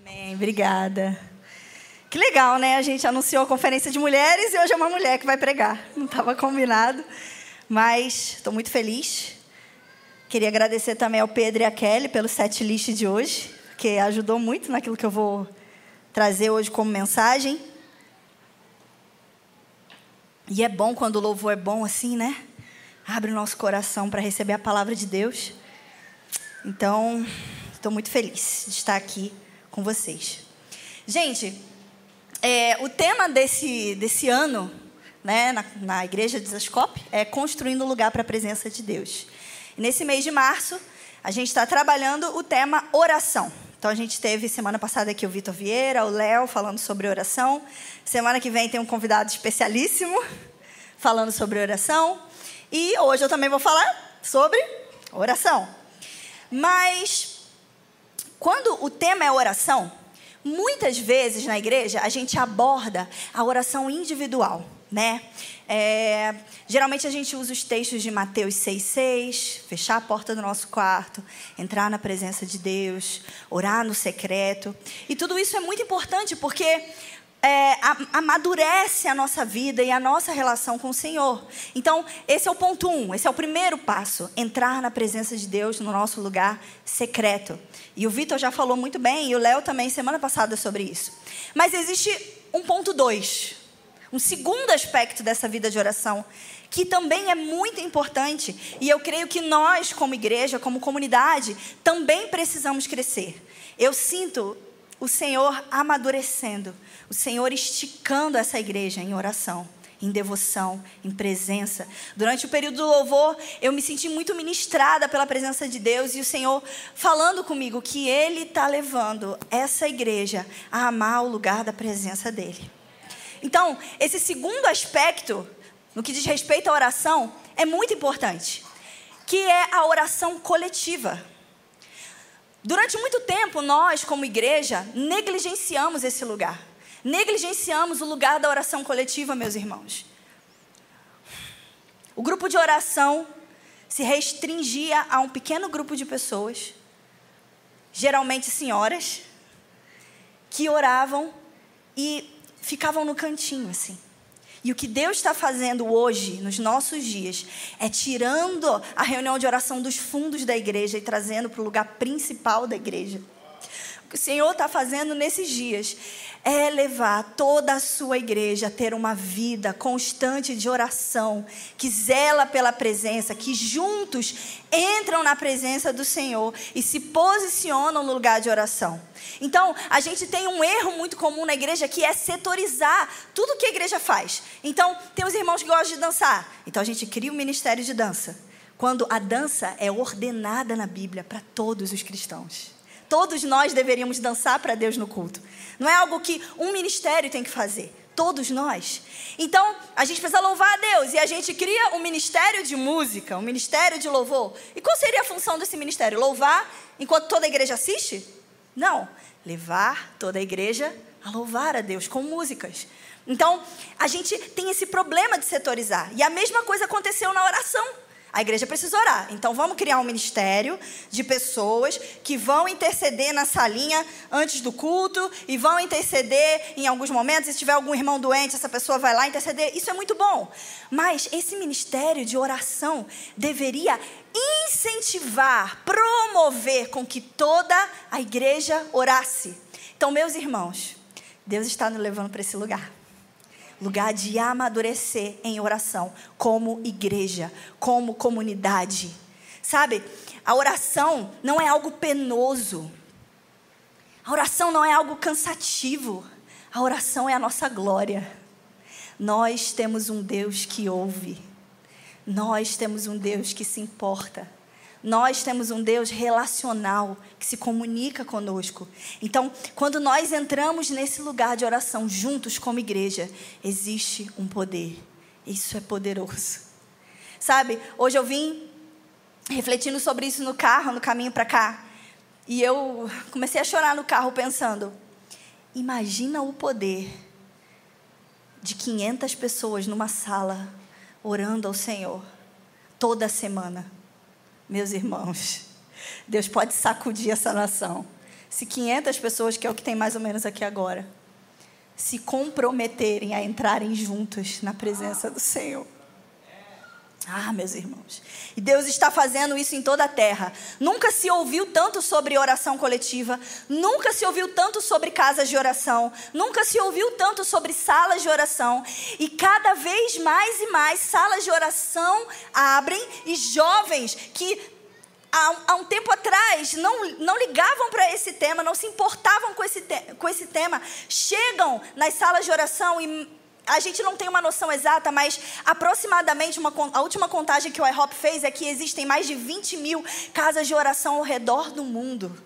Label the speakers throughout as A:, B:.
A: Amém, obrigada. Que legal, né? A gente anunciou a conferência de mulheres e hoje é uma mulher que vai pregar. Não estava combinado, mas estou muito feliz. Queria agradecer também ao Pedro e à Kelly pelo set list de hoje, que ajudou muito naquilo que eu vou trazer hoje como mensagem. E é bom quando o louvor é bom assim, né? Abre o nosso coração para receber a palavra de Deus. Então, estou muito feliz de estar aqui com vocês. Gente, é, o tema desse, desse ano, né, na, na igreja de Zascope, é construindo lugar para a presença de Deus. E nesse mês de março, a gente está trabalhando o tema oração. Então a gente teve semana passada aqui o Vitor Vieira, o Léo falando sobre oração. Semana que vem tem um convidado especialíssimo falando sobre oração. E hoje eu também vou falar sobre oração. Mas quando o tema é oração, muitas vezes na igreja a gente aborda a oração individual, né? É, geralmente a gente usa os textos de Mateus 6,6, fechar a porta do nosso quarto, entrar na presença de Deus, orar no secreto. E tudo isso é muito importante porque é, amadurece a nossa vida e a nossa relação com o Senhor. Então, esse é o ponto um, esse é o primeiro passo: entrar na presença de Deus no nosso lugar secreto. E o Vitor já falou muito bem, e o Léo também semana passada sobre isso. Mas existe um ponto dois um segundo aspecto dessa vida de oração, que também é muito importante, e eu creio que nós, como igreja, como comunidade, também precisamos crescer. Eu sinto o Senhor amadurecendo, o Senhor esticando essa igreja em oração em devoção, em presença. Durante o período do louvor, eu me senti muito ministrada pela presença de Deus e o Senhor falando comigo que Ele está levando essa igreja a amar o lugar da presença dEle. Então, esse segundo aspecto, no que diz respeito à oração, é muito importante, que é a oração coletiva. Durante muito tempo, nós, como igreja, negligenciamos esse lugar. Negligenciamos o lugar da oração coletiva, meus irmãos. O grupo de oração se restringia a um pequeno grupo de pessoas, geralmente senhoras, que oravam e ficavam no cantinho assim. E o que Deus está fazendo hoje, nos nossos dias, é tirando a reunião de oração dos fundos da igreja e trazendo para o lugar principal da igreja. O o Senhor está fazendo nesses dias é levar toda a sua igreja a ter uma vida constante de oração, que zela pela presença, que juntos entram na presença do Senhor e se posicionam no lugar de oração. Então, a gente tem um erro muito comum na igreja que é setorizar tudo que a igreja faz. Então, tem os irmãos que gostam de dançar. Então, a gente cria um ministério de dança. Quando a dança é ordenada na Bíblia para todos os cristãos. Todos nós deveríamos dançar para Deus no culto. Não é algo que um ministério tem que fazer. Todos nós. Então, a gente precisa louvar a Deus. E a gente cria um ministério de música, um ministério de louvor. E qual seria a função desse ministério? Louvar enquanto toda a igreja assiste? Não. Levar toda a igreja a louvar a Deus com músicas. Então, a gente tem esse problema de setorizar. E a mesma coisa aconteceu na oração. A igreja precisa orar. Então vamos criar um ministério de pessoas que vão interceder na salinha antes do culto e vão interceder em alguns momentos. Se tiver algum irmão doente, essa pessoa vai lá interceder. Isso é muito bom. Mas esse ministério de oração deveria incentivar, promover com que toda a igreja orasse. Então, meus irmãos, Deus está nos levando para esse lugar lugar de amadurecer em oração, como igreja, como comunidade. Sabe, a oração não é algo penoso, a oração não é algo cansativo, a oração é a nossa glória. Nós temos um Deus que ouve, nós temos um Deus que se importa. Nós temos um Deus relacional que se comunica conosco. Então, quando nós entramos nesse lugar de oração juntos como igreja, existe um poder. Isso é poderoso. Sabe, hoje eu vim refletindo sobre isso no carro, no caminho para cá. E eu comecei a chorar no carro pensando: imagina o poder de 500 pessoas numa sala orando ao Senhor toda semana meus irmãos, Deus pode sacudir essa nação. se 500 pessoas, que é o que tem mais ou menos aqui agora, se comprometerem a entrarem juntos na presença do Senhor. Ah, meus irmãos. E Deus está fazendo isso em toda a terra. Nunca se ouviu tanto sobre oração coletiva, nunca se ouviu tanto sobre casas de oração, nunca se ouviu tanto sobre salas de oração. E cada vez mais e mais salas de oração abrem e jovens que há, um tempo atrás não, não ligavam para esse tema, não se importavam com esse, te, com esse tema, chegam nas salas de oração e a gente não tem uma noção exata, mas aproximadamente uma, a última contagem que o IHOP fez é que existem mais de 20 mil casas de oração ao redor do mundo.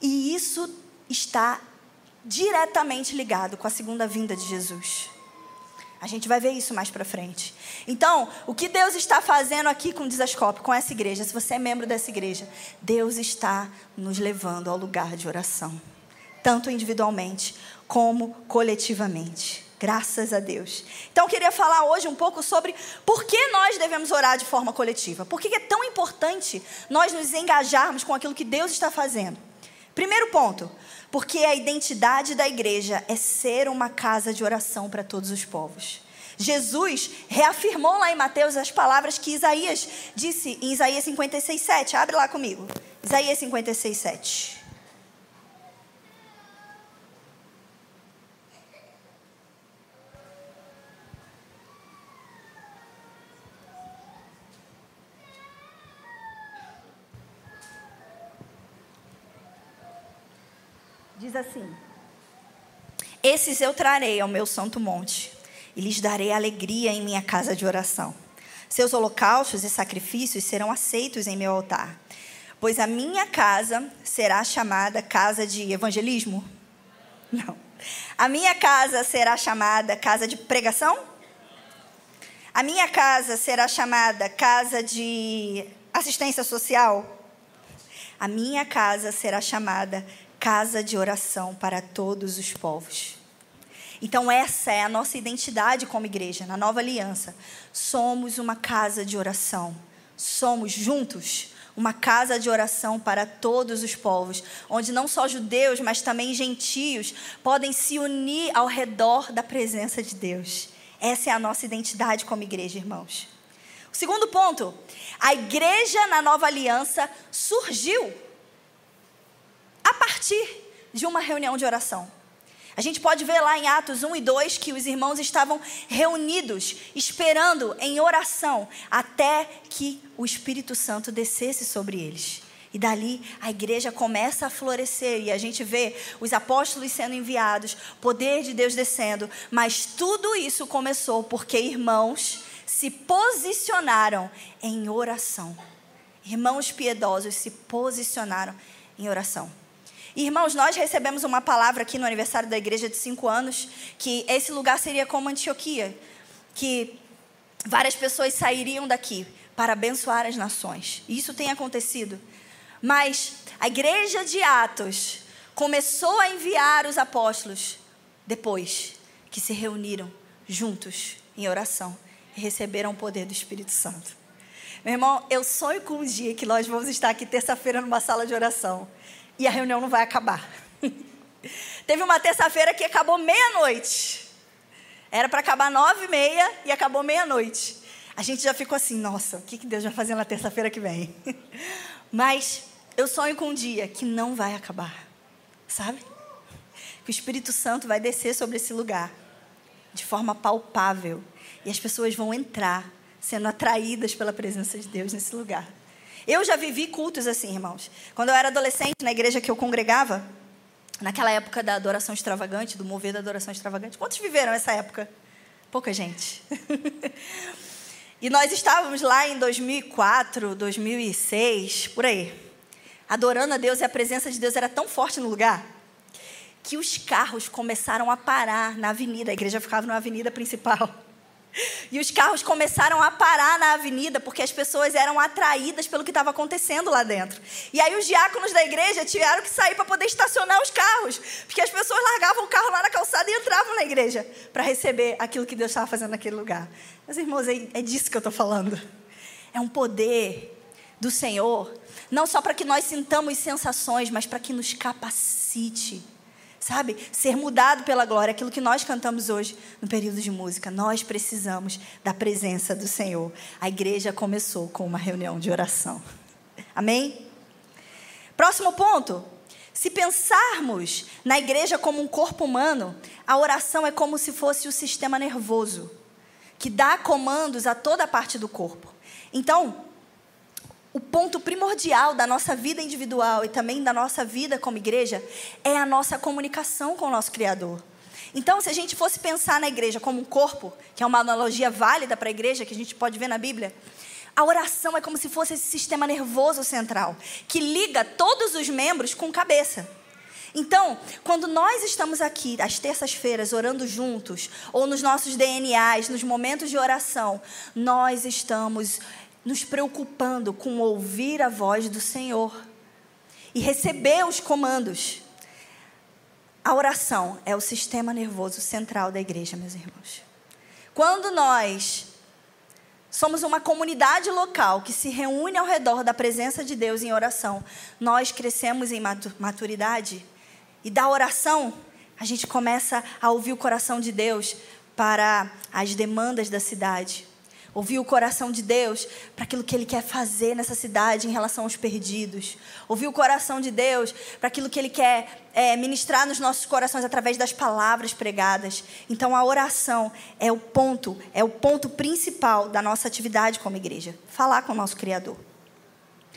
A: E isso está diretamente ligado com a segunda vinda de Jesus. A gente vai ver isso mais para frente. Então, o que Deus está fazendo aqui com o Desascope, com essa igreja, se você é membro dessa igreja, Deus está nos levando ao lugar de oração, tanto individualmente como coletivamente. Graças a Deus. Então, eu queria falar hoje um pouco sobre por que nós devemos orar de forma coletiva. Por que é tão importante nós nos engajarmos com aquilo que Deus está fazendo. Primeiro ponto, porque a identidade da igreja é ser uma casa de oração para todos os povos. Jesus reafirmou lá em Mateus as palavras que Isaías disse em Isaías 56, 7. Abre lá comigo. Isaías 56, Diz assim: Esses eu trarei ao meu santo monte, e lhes darei alegria em minha casa de oração. Seus holocaustos e sacrifícios serão aceitos em meu altar, pois a minha casa será chamada casa de evangelismo? Não. A minha casa será chamada casa de pregação? A minha casa será chamada casa de assistência social? A minha casa será chamada casa de oração para todos os povos. Então, essa é a nossa identidade como igreja, na nova aliança. Somos uma casa de oração. Somos juntos uma casa de oração para todos os povos, onde não só judeus, mas também gentios podem se unir ao redor da presença de Deus. Essa é a nossa identidade como igreja, irmãos. O segundo ponto, a igreja na nova aliança surgiu a partir de uma reunião de oração. A gente pode ver lá em Atos 1 e 2 que os irmãos estavam reunidos, esperando em oração, até que o Espírito Santo descesse sobre eles. E dali a igreja começa a florescer e a gente vê os apóstolos sendo enviados, poder de Deus descendo, mas tudo isso começou porque irmãos se posicionaram em oração. Irmãos piedosos se posicionaram em oração. Irmãos, nós recebemos uma palavra aqui no aniversário da igreja de cinco anos que esse lugar seria como Antioquia, que várias pessoas sairiam daqui para abençoar as nações. Isso tem acontecido. Mas a igreja de Atos começou a enviar os apóstolos depois que se reuniram juntos em oração e receberam o poder do Espírito Santo. Meu irmão, eu sonho com um dia que nós vamos estar aqui terça-feira numa sala de oração e a reunião não vai acabar. Teve uma terça-feira que acabou meia-noite. Era para acabar nove e meia e acabou meia-noite. A gente já ficou assim, nossa, o que Deus vai fazer na terça-feira que vem? Mas eu sonho com um dia que não vai acabar, sabe? Que o Espírito Santo vai descer sobre esse lugar de forma palpável e as pessoas vão entrar sendo atraídas pela presença de Deus nesse lugar. Eu já vivi cultos assim, irmãos. Quando eu era adolescente, na igreja que eu congregava, naquela época da adoração extravagante, do mover da adoração extravagante. Quantos viveram essa época? Pouca gente. e nós estávamos lá em 2004, 2006, por aí, adorando a Deus e a presença de Deus era tão forte no lugar que os carros começaram a parar na avenida. A igreja ficava na avenida principal. E os carros começaram a parar na avenida porque as pessoas eram atraídas pelo que estava acontecendo lá dentro. E aí os diáconos da igreja tiveram que sair para poder estacionar os carros, porque as pessoas largavam o carro lá na calçada e entravam na igreja para receber aquilo que Deus estava fazendo naquele lugar. Meus irmãos, é, é disso que eu estou falando. É um poder do Senhor Não só para que nós sintamos sensações, mas para que nos capacite. Sabe? Ser mudado pela glória, aquilo que nós cantamos hoje no período de música. Nós precisamos da presença do Senhor. A igreja começou com uma reunião de oração. Amém? Próximo ponto. Se pensarmos na igreja como um corpo humano, a oração é como se fosse o sistema nervoso, que dá comandos a toda a parte do corpo. Então, o ponto primordial da nossa vida individual e também da nossa vida como igreja é a nossa comunicação com o nosso Criador. Então, se a gente fosse pensar na igreja como um corpo, que é uma analogia válida para a igreja, que a gente pode ver na Bíblia, a oração é como se fosse esse sistema nervoso central, que liga todos os membros com cabeça. Então, quando nós estamos aqui às terças-feiras orando juntos, ou nos nossos DNAs, nos momentos de oração, nós estamos nos preocupando com ouvir a voz do Senhor e receber os comandos. A oração é o sistema nervoso central da igreja, meus irmãos. Quando nós somos uma comunidade local que se reúne ao redor da presença de Deus em oração, nós crescemos em maturidade e da oração a gente começa a ouvir o coração de Deus para as demandas da cidade Ouvir o coração de Deus para aquilo que Ele quer fazer nessa cidade em relação aos perdidos. Ouvir o coração de Deus para aquilo que Ele quer é, ministrar nos nossos corações através das palavras pregadas. Então a oração é o ponto, é o ponto principal da nossa atividade como igreja. Falar com o nosso Criador.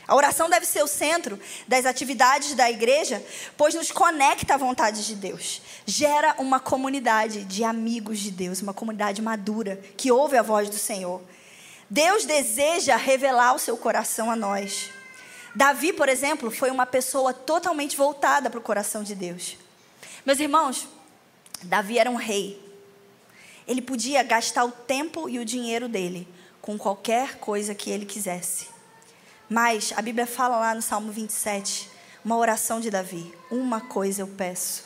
A: A oração deve ser o centro das atividades da igreja, pois nos conecta à vontade de Deus. Gera uma comunidade de amigos de Deus, uma comunidade madura que ouve a voz do Senhor. Deus deseja revelar o seu coração a nós. Davi, por exemplo, foi uma pessoa totalmente voltada para o coração de Deus. Meus irmãos, Davi era um rei. Ele podia gastar o tempo e o dinheiro dele com qualquer coisa que ele quisesse. Mas a Bíblia fala lá no Salmo 27, uma oração de Davi: Uma coisa eu peço,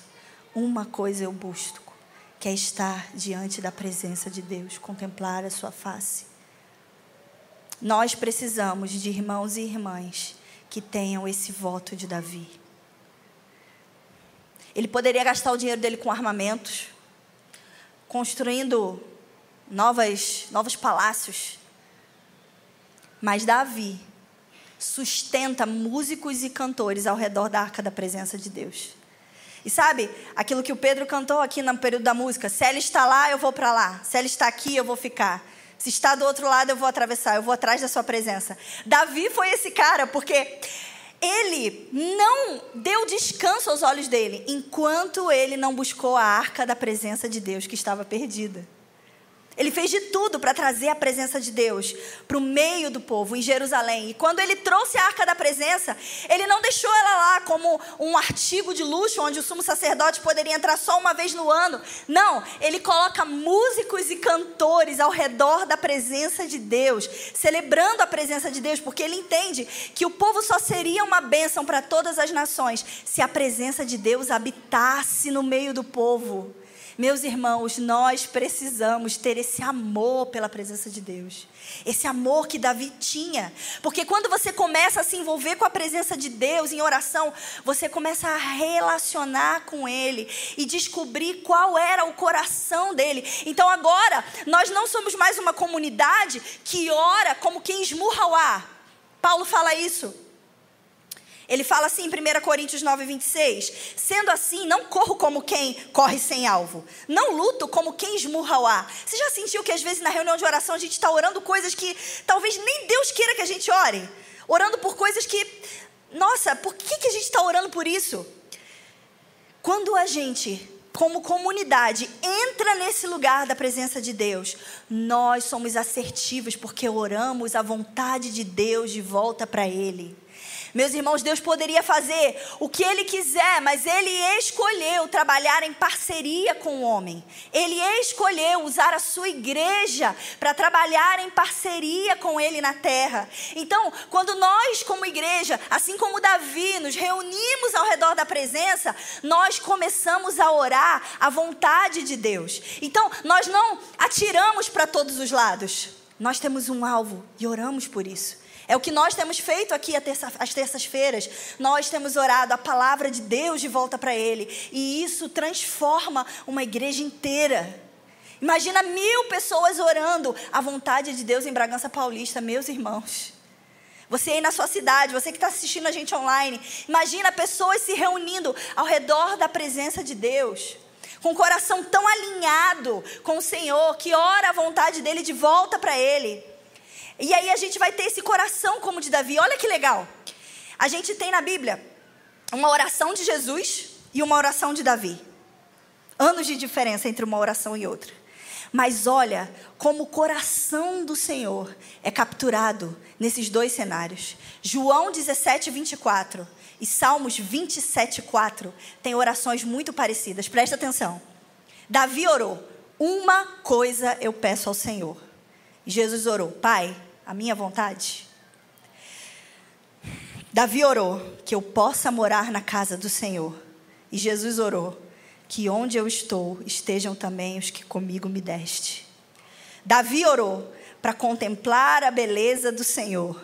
A: uma coisa eu busco, que é estar diante da presença de Deus, contemplar a sua face. Nós precisamos de irmãos e irmãs que tenham esse voto de Davi. Ele poderia gastar o dinheiro dele com armamentos, construindo novas, novos palácios. Mas Davi sustenta músicos e cantores ao redor da arca da presença de Deus. E sabe, aquilo que o Pedro cantou aqui no período da música: se ela está lá, eu vou para lá. Se ela está aqui, eu vou ficar. Se está do outro lado, eu vou atravessar. Eu vou atrás da sua presença. Davi foi esse cara, porque ele não deu descanso aos olhos dele enquanto ele não buscou a arca da presença de Deus que estava perdida. Ele fez de tudo para trazer a presença de Deus para o meio do povo em Jerusalém. E quando ele trouxe a arca da presença, ele não deixou ela lá como um artigo de luxo onde o sumo sacerdote poderia entrar só uma vez no ano. Não, ele coloca músicos e cantores ao redor da presença de Deus, celebrando a presença de Deus, porque ele entende que o povo só seria uma bênção para todas as nações se a presença de Deus habitasse no meio do povo. Meus irmãos, nós precisamos ter esse amor pela presença de Deus. Esse amor que Davi tinha. Porque quando você começa a se envolver com a presença de Deus em oração, você começa a relacionar com Ele e descobrir qual era o coração dele. Então agora, nós não somos mais uma comunidade que ora como quem esmurra o ar. Paulo fala isso. Ele fala assim em 1 Coríntios 9, 26. Sendo assim, não corro como quem corre sem alvo. Não luto como quem esmurra o ar. Você já sentiu que às vezes na reunião de oração a gente está orando coisas que talvez nem Deus queira que a gente ore? Orando por coisas que. Nossa, por que, que a gente está orando por isso? Quando a gente como comunidade, entra nesse lugar da presença de Deus, nós somos assertivos porque oramos a vontade de Deus de volta para Ele. Meus irmãos, Deus poderia fazer o que Ele quiser, mas Ele escolheu trabalhar em parceria com o homem. Ele escolheu usar a sua igreja para trabalhar em parceria com Ele na terra. Então, quando nós, como igreja, assim como Davi, nos reunimos ao redor da presença, nós começamos a orar a vontade de Deus. Então, nós não atiramos para todos os lados. Nós temos um alvo e oramos por isso. É o que nós temos feito aqui às terças-feiras. Nós temos orado a palavra de Deus de volta para Ele. E isso transforma uma igreja inteira. Imagina mil pessoas orando a vontade de Deus em Bragança Paulista, meus irmãos. Você aí na sua cidade, você que está assistindo a gente online, imagina pessoas se reunindo ao redor da presença de Deus, com o coração tão alinhado com o Senhor, que ora a vontade dele de volta para Ele. E aí a gente vai ter esse coração como de Davi. Olha que legal. A gente tem na Bíblia uma oração de Jesus e uma oração de Davi. Anos de diferença entre uma oração e outra. Mas olha como o coração do Senhor é capturado nesses dois cenários. João 17, 24 e Salmos 27, 4 têm orações muito parecidas. Presta atenção. Davi orou: Uma coisa eu peço ao Senhor. Jesus orou: Pai, a minha vontade. Davi orou que eu possa morar na casa do Senhor. E Jesus orou que onde eu estou estejam também os que comigo me deste. Davi orou para contemplar a beleza do Senhor.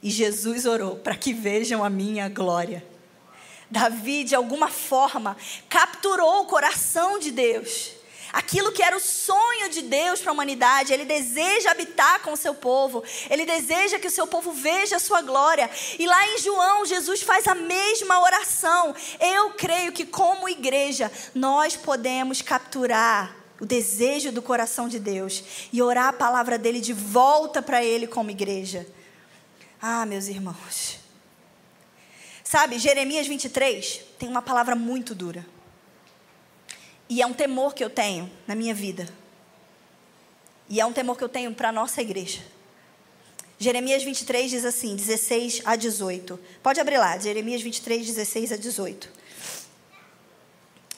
A: E Jesus orou para que vejam a minha glória. Davi, de alguma forma, capturou o coração de Deus aquilo que era o sonho de Deus para a humanidade. Ele deseja habitar com o seu povo, ele deseja que o seu povo veja a sua glória. E lá em João, Jesus faz a mesma oração. Eu creio que, como igreja, nós podemos capturar o desejo do coração de Deus e orar a palavra dele de volta para ele como igreja. Ah, meus irmãos. Sabe, Jeremias 23 tem uma palavra muito dura. E é um temor que eu tenho na minha vida. E é um temor que eu tenho para a nossa igreja. Jeremias 23 diz assim, 16 a 18. Pode abrir lá, Jeremias 23, 16 a 18.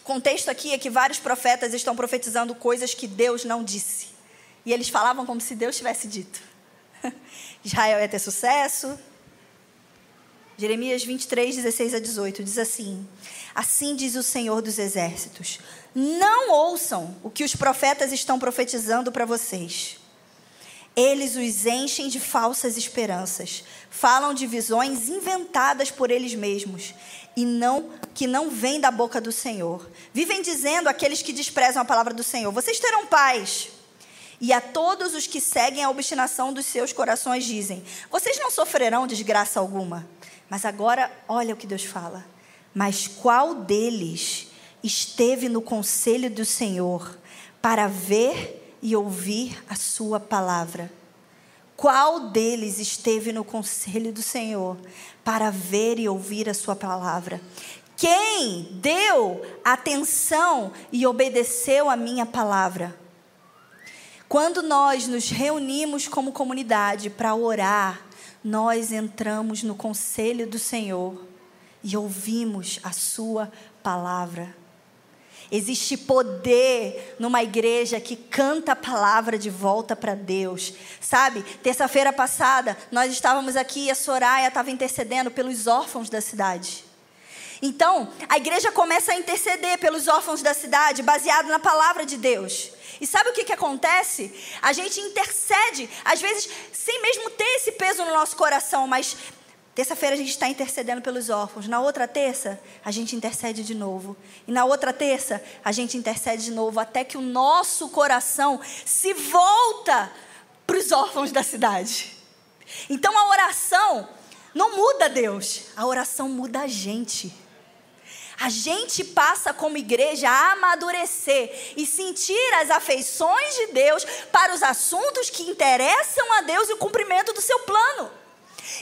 A: O contexto aqui é que vários profetas estão profetizando coisas que Deus não disse. E eles falavam como se Deus tivesse dito. Israel ia ter sucesso. Jeremias 23, 16 a 18 diz assim: Assim diz o Senhor dos Exércitos: não ouçam o que os profetas estão profetizando para vocês. Eles os enchem de falsas esperanças, falam de visões inventadas por eles mesmos e não que não vêm da boca do Senhor. Vivem dizendo aqueles que desprezam a palavra do Senhor: vocês terão paz. E a todos os que seguem a obstinação dos seus corações dizem: vocês não sofrerão desgraça alguma. Mas agora, olha o que Deus fala. Mas qual deles esteve no conselho do Senhor para ver e ouvir a sua palavra. Qual deles esteve no conselho do Senhor para ver e ouvir a sua palavra? Quem deu atenção e obedeceu a minha palavra? Quando nós nos reunimos como comunidade para orar, nós entramos no conselho do Senhor e ouvimos a Sua palavra. Existe poder numa igreja que canta a palavra de volta para Deus. Sabe, terça-feira passada, nós estávamos aqui e a Soraya estava intercedendo pelos órfãos da cidade. Então, a igreja começa a interceder pelos órfãos da cidade, baseado na palavra de Deus. E sabe o que, que acontece? A gente intercede, às vezes, sem mesmo ter esse peso no nosso coração, mas Terça-feira a gente está intercedendo pelos órfãos. Na outra terça, a gente intercede de novo. E na outra terça, a gente intercede de novo, até que o nosso coração se volta para os órfãos da cidade. Então a oração não muda Deus, a oração muda a gente. A gente passa como igreja a amadurecer e sentir as afeições de Deus para os assuntos que interessam a Deus e o cumprimento do seu plano.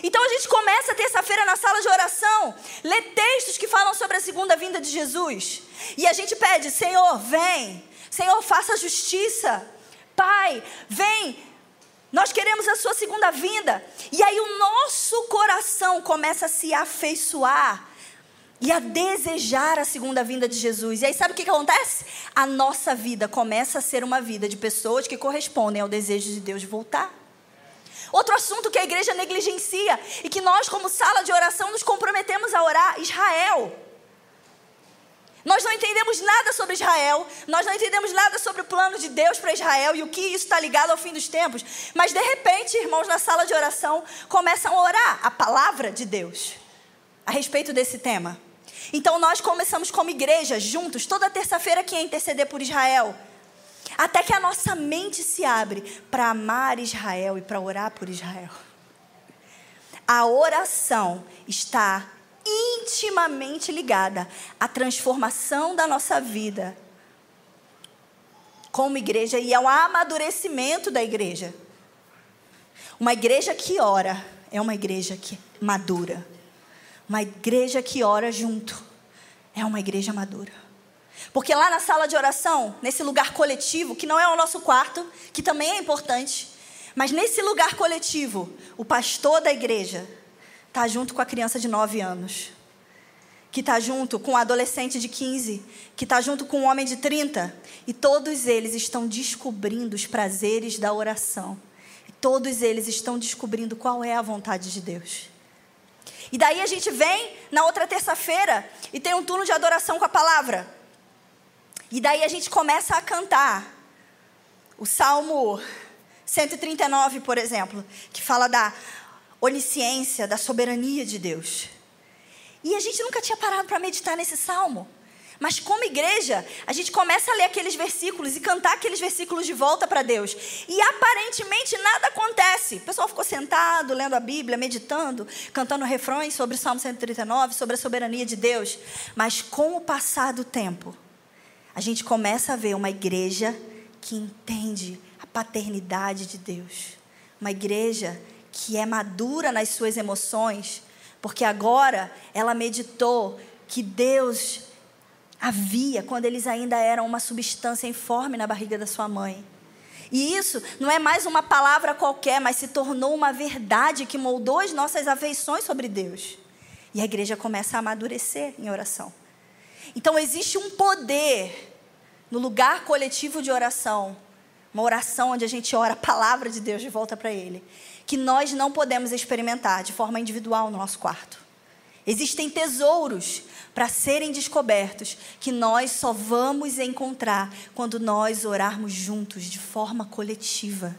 A: Então a gente começa terça-feira na sala de oração, lê textos que falam sobre a segunda vinda de Jesus. E a gente pede: Senhor, vem. Senhor, faça justiça. Pai, vem. Nós queremos a sua segunda vinda. E aí o nosso coração começa a se afeiçoar e a desejar a segunda vinda de Jesus. E aí sabe o que, que acontece? A nossa vida começa a ser uma vida de pessoas que correspondem ao desejo de Deus de voltar. Outro assunto que a igreja negligencia e que nós, como sala de oração, nos comprometemos a orar: Israel. Nós não entendemos nada sobre Israel, nós não entendemos nada sobre o plano de Deus para Israel e o que isso está ligado ao fim dos tempos. Mas de repente, irmãos, na sala de oração, começam a orar a palavra de Deus a respeito desse tema. Então nós começamos como igreja, juntos, toda terça-feira aqui a interceder por Israel. Até que a nossa mente se abre para amar Israel e para orar por Israel. A oração está intimamente ligada à transformação da nossa vida como igreja e ao amadurecimento da igreja. Uma igreja que ora é uma igreja que madura. Uma igreja que ora junto é uma igreja madura. Porque lá na sala de oração, nesse lugar coletivo, que não é o nosso quarto, que também é importante, mas nesse lugar coletivo, o pastor da igreja está junto com a criança de 9 anos, que está junto com o adolescente de 15, que está junto com o homem de 30, e todos eles estão descobrindo os prazeres da oração. Todos eles estão descobrindo qual é a vontade de Deus. E daí a gente vem na outra terça-feira e tem um turno de adoração com a palavra. E daí a gente começa a cantar o Salmo 139, por exemplo, que fala da onisciência, da soberania de Deus. E a gente nunca tinha parado para meditar nesse salmo. Mas como igreja, a gente começa a ler aqueles versículos e cantar aqueles versículos de volta para Deus. E aparentemente nada acontece. O pessoal ficou sentado, lendo a Bíblia, meditando, cantando refrões sobre o Salmo 139, sobre a soberania de Deus. Mas com o passar do tempo, a gente começa a ver uma igreja que entende a paternidade de Deus. Uma igreja que é madura nas suas emoções, porque agora ela meditou que Deus havia quando eles ainda eram uma substância informe na barriga da sua mãe. E isso não é mais uma palavra qualquer, mas se tornou uma verdade que moldou as nossas afeições sobre Deus. E a igreja começa a amadurecer em oração. Então existe um poder no lugar coletivo de oração, uma oração onde a gente ora a palavra de Deus de volta para Ele, que nós não podemos experimentar de forma individual no nosso quarto. Existem tesouros para serem descobertos que nós só vamos encontrar quando nós orarmos juntos de forma coletiva.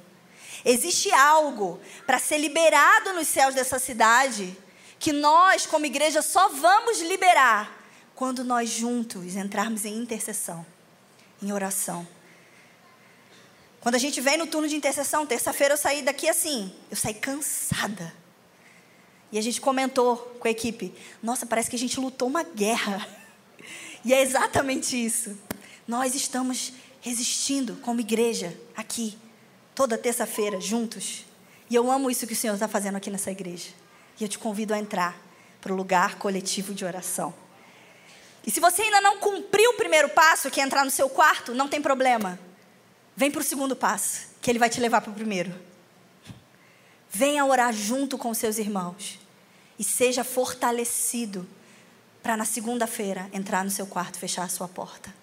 A: Existe algo para ser liberado nos céus dessa cidade que nós, como igreja, só vamos liberar quando nós juntos entrarmos em intercessão, em oração. Quando a gente vem no turno de intercessão, terça-feira eu saí daqui assim, eu saí cansada e a gente comentou com a equipe: nossa, parece que a gente lutou uma guerra. E é exatamente isso. Nós estamos resistindo como igreja, aqui, toda terça-feira, juntos. E eu amo isso que o Senhor está fazendo aqui nessa igreja. E eu te convido a entrar para o lugar coletivo de oração. E se você ainda não cumpriu o primeiro passo, que é entrar no seu quarto, não tem problema. Vem para o segundo passo, que ele vai te levar para o primeiro. Venha orar junto com seus irmãos e seja fortalecido para na segunda-feira entrar no seu quarto fechar a sua porta.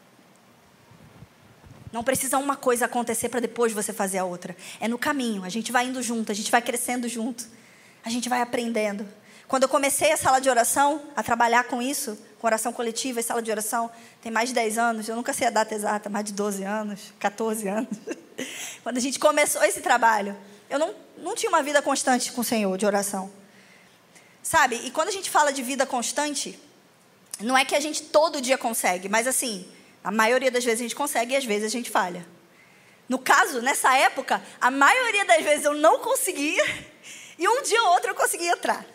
A: Não precisa uma coisa acontecer para depois você fazer a outra. É no caminho. A gente vai indo junto, a gente vai crescendo junto. A gente vai aprendendo. Quando eu comecei a sala de oração, a trabalhar com isso, com oração coletiva e sala de oração, tem mais de 10 anos, eu nunca sei a data exata, mais de 12 anos, 14 anos. Quando a gente começou esse trabalho, eu não, não tinha uma vida constante com o Senhor de oração. Sabe? E quando a gente fala de vida constante, não é que a gente todo dia consegue, mas assim, a maioria das vezes a gente consegue e às vezes a gente falha. No caso, nessa época, a maioria das vezes eu não conseguia e um dia ou outro eu conseguia entrar.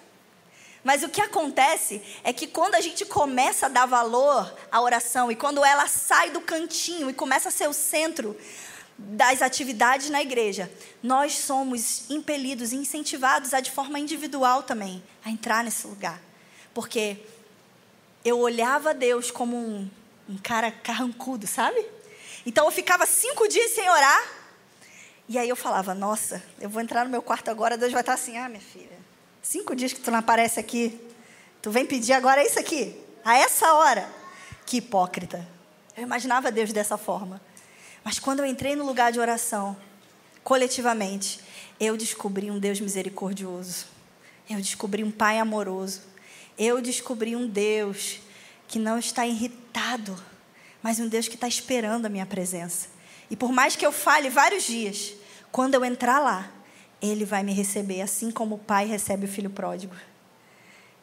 A: Mas o que acontece é que quando a gente começa a dar valor à oração e quando ela sai do cantinho e começa a ser o centro das atividades na igreja, nós somos impelidos e incentivados a, de forma individual também, a entrar nesse lugar. Porque eu olhava Deus como um, um cara carrancudo, sabe? Então eu ficava cinco dias sem orar. E aí eu falava, nossa, eu vou entrar no meu quarto agora, Deus vai estar assim, ah, minha filha, cinco dias que tu não aparece aqui, tu vem pedir agora isso aqui, a essa hora. Que hipócrita. Eu imaginava Deus dessa forma. Mas quando eu entrei no lugar de oração, coletivamente, eu descobri um Deus misericordioso. Eu descobri um Pai amoroso. Eu descobri um Deus que não está irritado, mas um Deus que está esperando a minha presença. E por mais que eu fale vários dias, quando eu entrar lá, Ele vai me receber, assim como o pai recebe o filho pródigo.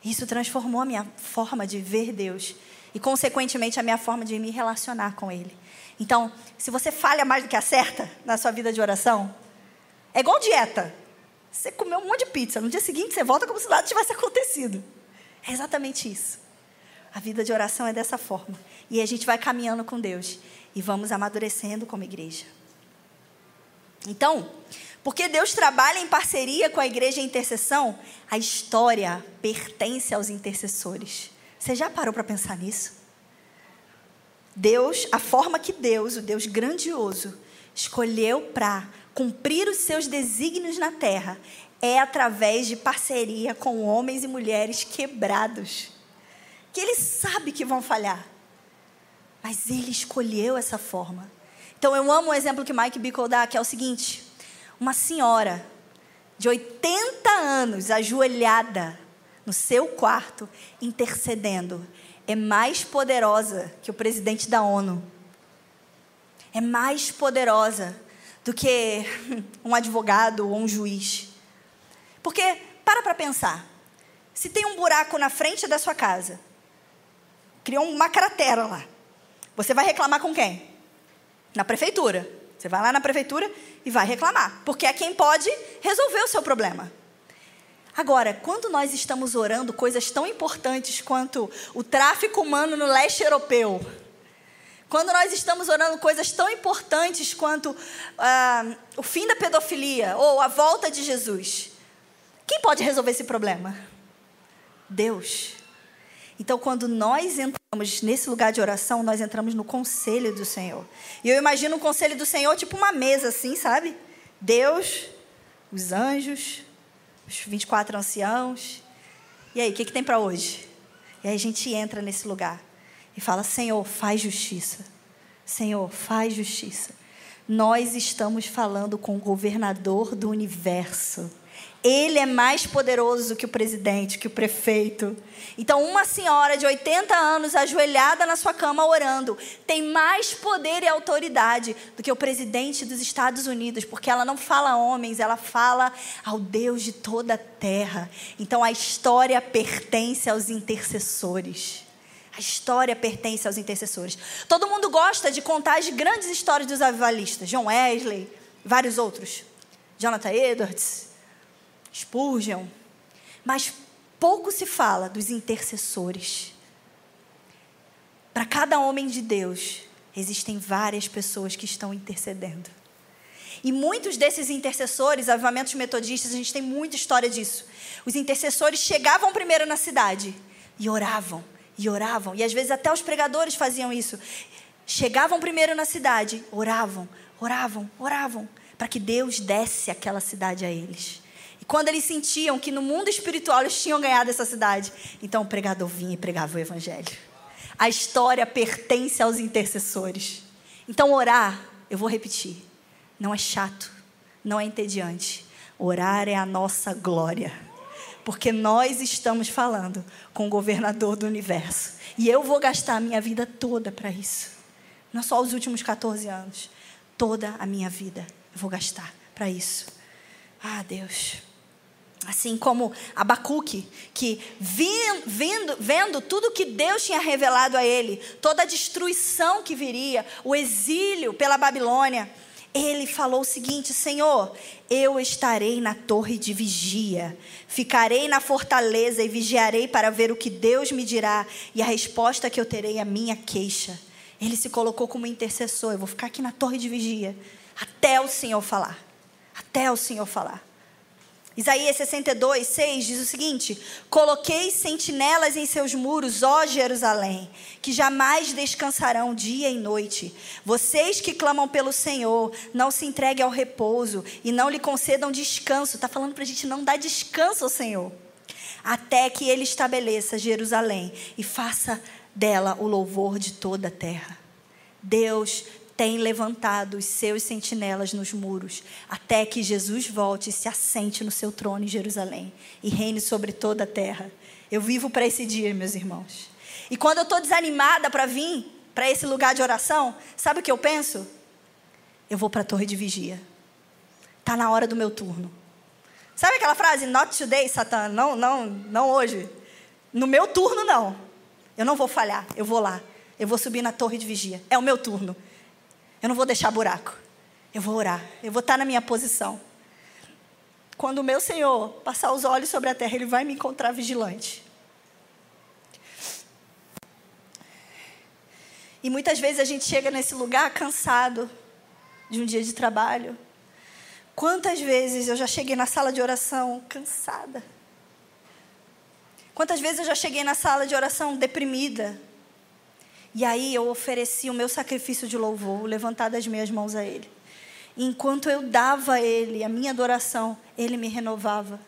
A: Isso transformou a minha forma de ver Deus e, consequentemente, a minha forma de me relacionar com Ele. Então, se você falha mais do que acerta na sua vida de oração, é igual dieta. Você comeu um monte de pizza, no dia seguinte você volta como se nada tivesse acontecido. É exatamente isso. A vida de oração é dessa forma. E a gente vai caminhando com Deus e vamos amadurecendo como igreja. Então, porque Deus trabalha em parceria com a igreja em intercessão, a história pertence aos intercessores. Você já parou para pensar nisso? Deus, a forma que Deus, o Deus grandioso, escolheu para cumprir os seus desígnios na terra é através de parceria com homens e mulheres quebrados. Que ele sabe que vão falhar. Mas ele escolheu essa forma. Então eu amo o exemplo que Mike Bickle dá, que é o seguinte: uma senhora de 80 anos ajoelhada no seu quarto intercedendo é mais poderosa que o presidente da ONU. É mais poderosa do que um advogado ou um juiz. Porque, para para pensar. Se tem um buraco na frente da sua casa, criou uma cratera lá, você vai reclamar com quem? Na prefeitura. Você vai lá na prefeitura e vai reclamar, porque é quem pode resolver o seu problema. Agora, quando nós estamos orando coisas tão importantes quanto o tráfico humano no leste europeu, quando nós estamos orando coisas tão importantes quanto ah, o fim da pedofilia ou a volta de Jesus, quem pode resolver esse problema? Deus. Então, quando nós entramos nesse lugar de oração, nós entramos no conselho do Senhor. E eu imagino o conselho do Senhor tipo uma mesa assim, sabe? Deus, os anjos, os 24 anciãos. E aí, o que, que tem para hoje? E aí a gente entra nesse lugar e fala: Senhor, faz justiça. Senhor, faz justiça. Nós estamos falando com o governador do universo. Ele é mais poderoso que o presidente, que o prefeito. Então, uma senhora de 80 anos ajoelhada na sua cama orando tem mais poder e autoridade do que o presidente dos Estados Unidos, porque ela não fala a homens, ela fala ao Deus de toda a terra. Então, a história pertence aos intercessores. A história pertence aos intercessores. Todo mundo gosta de contar as grandes histórias dos avivalistas. John Wesley, vários outros. Jonathan Edwards, Spurgeon. Mas pouco se fala dos intercessores. Para cada homem de Deus, existem várias pessoas que estão intercedendo. E muitos desses intercessores, avivamentos metodistas, a gente tem muita história disso. Os intercessores chegavam primeiro na cidade e oravam, e oravam. E às vezes até os pregadores faziam isso. Chegavam primeiro na cidade, oravam, oravam, oravam, para que Deus desse aquela cidade a eles. Quando eles sentiam que no mundo espiritual eles tinham ganhado essa cidade, então o pregador vinha e pregava o evangelho. A história pertence aos intercessores. Então orar, eu vou repetir, não é chato, não é entediante. Orar é a nossa glória. Porque nós estamos falando com o governador do universo. E eu vou gastar a minha vida toda para isso. Não só os últimos 14 anos. Toda a minha vida eu vou gastar para isso. Ah, Deus. Assim como Abacuque, que vendo, vendo tudo que Deus tinha revelado a ele, toda a destruição que viria, o exílio pela Babilônia, ele falou o seguinte: Senhor, eu estarei na torre de vigia, ficarei na fortaleza e vigiarei para ver o que Deus me dirá e a resposta que eu terei à minha queixa. Ele se colocou como intercessor. Eu vou ficar aqui na torre de vigia até o Senhor falar. Até o Senhor falar. Isaías 62, 6 diz o seguinte: Coloquei sentinelas em seus muros, ó Jerusalém, que jamais descansarão dia e noite. Vocês que clamam pelo Senhor, não se entreguem ao repouso e não lhe concedam descanso. Está falando para a gente não dar descanso ao Senhor, até que Ele estabeleça Jerusalém e faça dela o louvor de toda a terra. Deus tem levantado os seus sentinelas nos muros, até que Jesus volte e se assente no seu trono em Jerusalém e reine sobre toda a terra. Eu vivo para esse dia, meus irmãos. E quando eu estou desanimada para vir para esse lugar de oração, sabe o que eu penso? Eu vou para a torre de vigia. Tá na hora do meu turno. Sabe aquela frase, not today, Satan? Não, não, não hoje. No meu turno, não. Eu não vou falhar, eu vou lá. Eu vou subir na torre de vigia. É o meu turno. Eu não vou deixar buraco. Eu vou orar. Eu vou estar na minha posição. Quando o meu Senhor passar os olhos sobre a terra, Ele vai me encontrar vigilante. E muitas vezes a gente chega nesse lugar cansado de um dia de trabalho. Quantas vezes eu já cheguei na sala de oração cansada? Quantas vezes eu já cheguei na sala de oração deprimida? E aí eu ofereci o meu sacrifício de louvor, levantar as minhas mãos a Ele. E enquanto eu dava a Ele a minha adoração, Ele me renovava.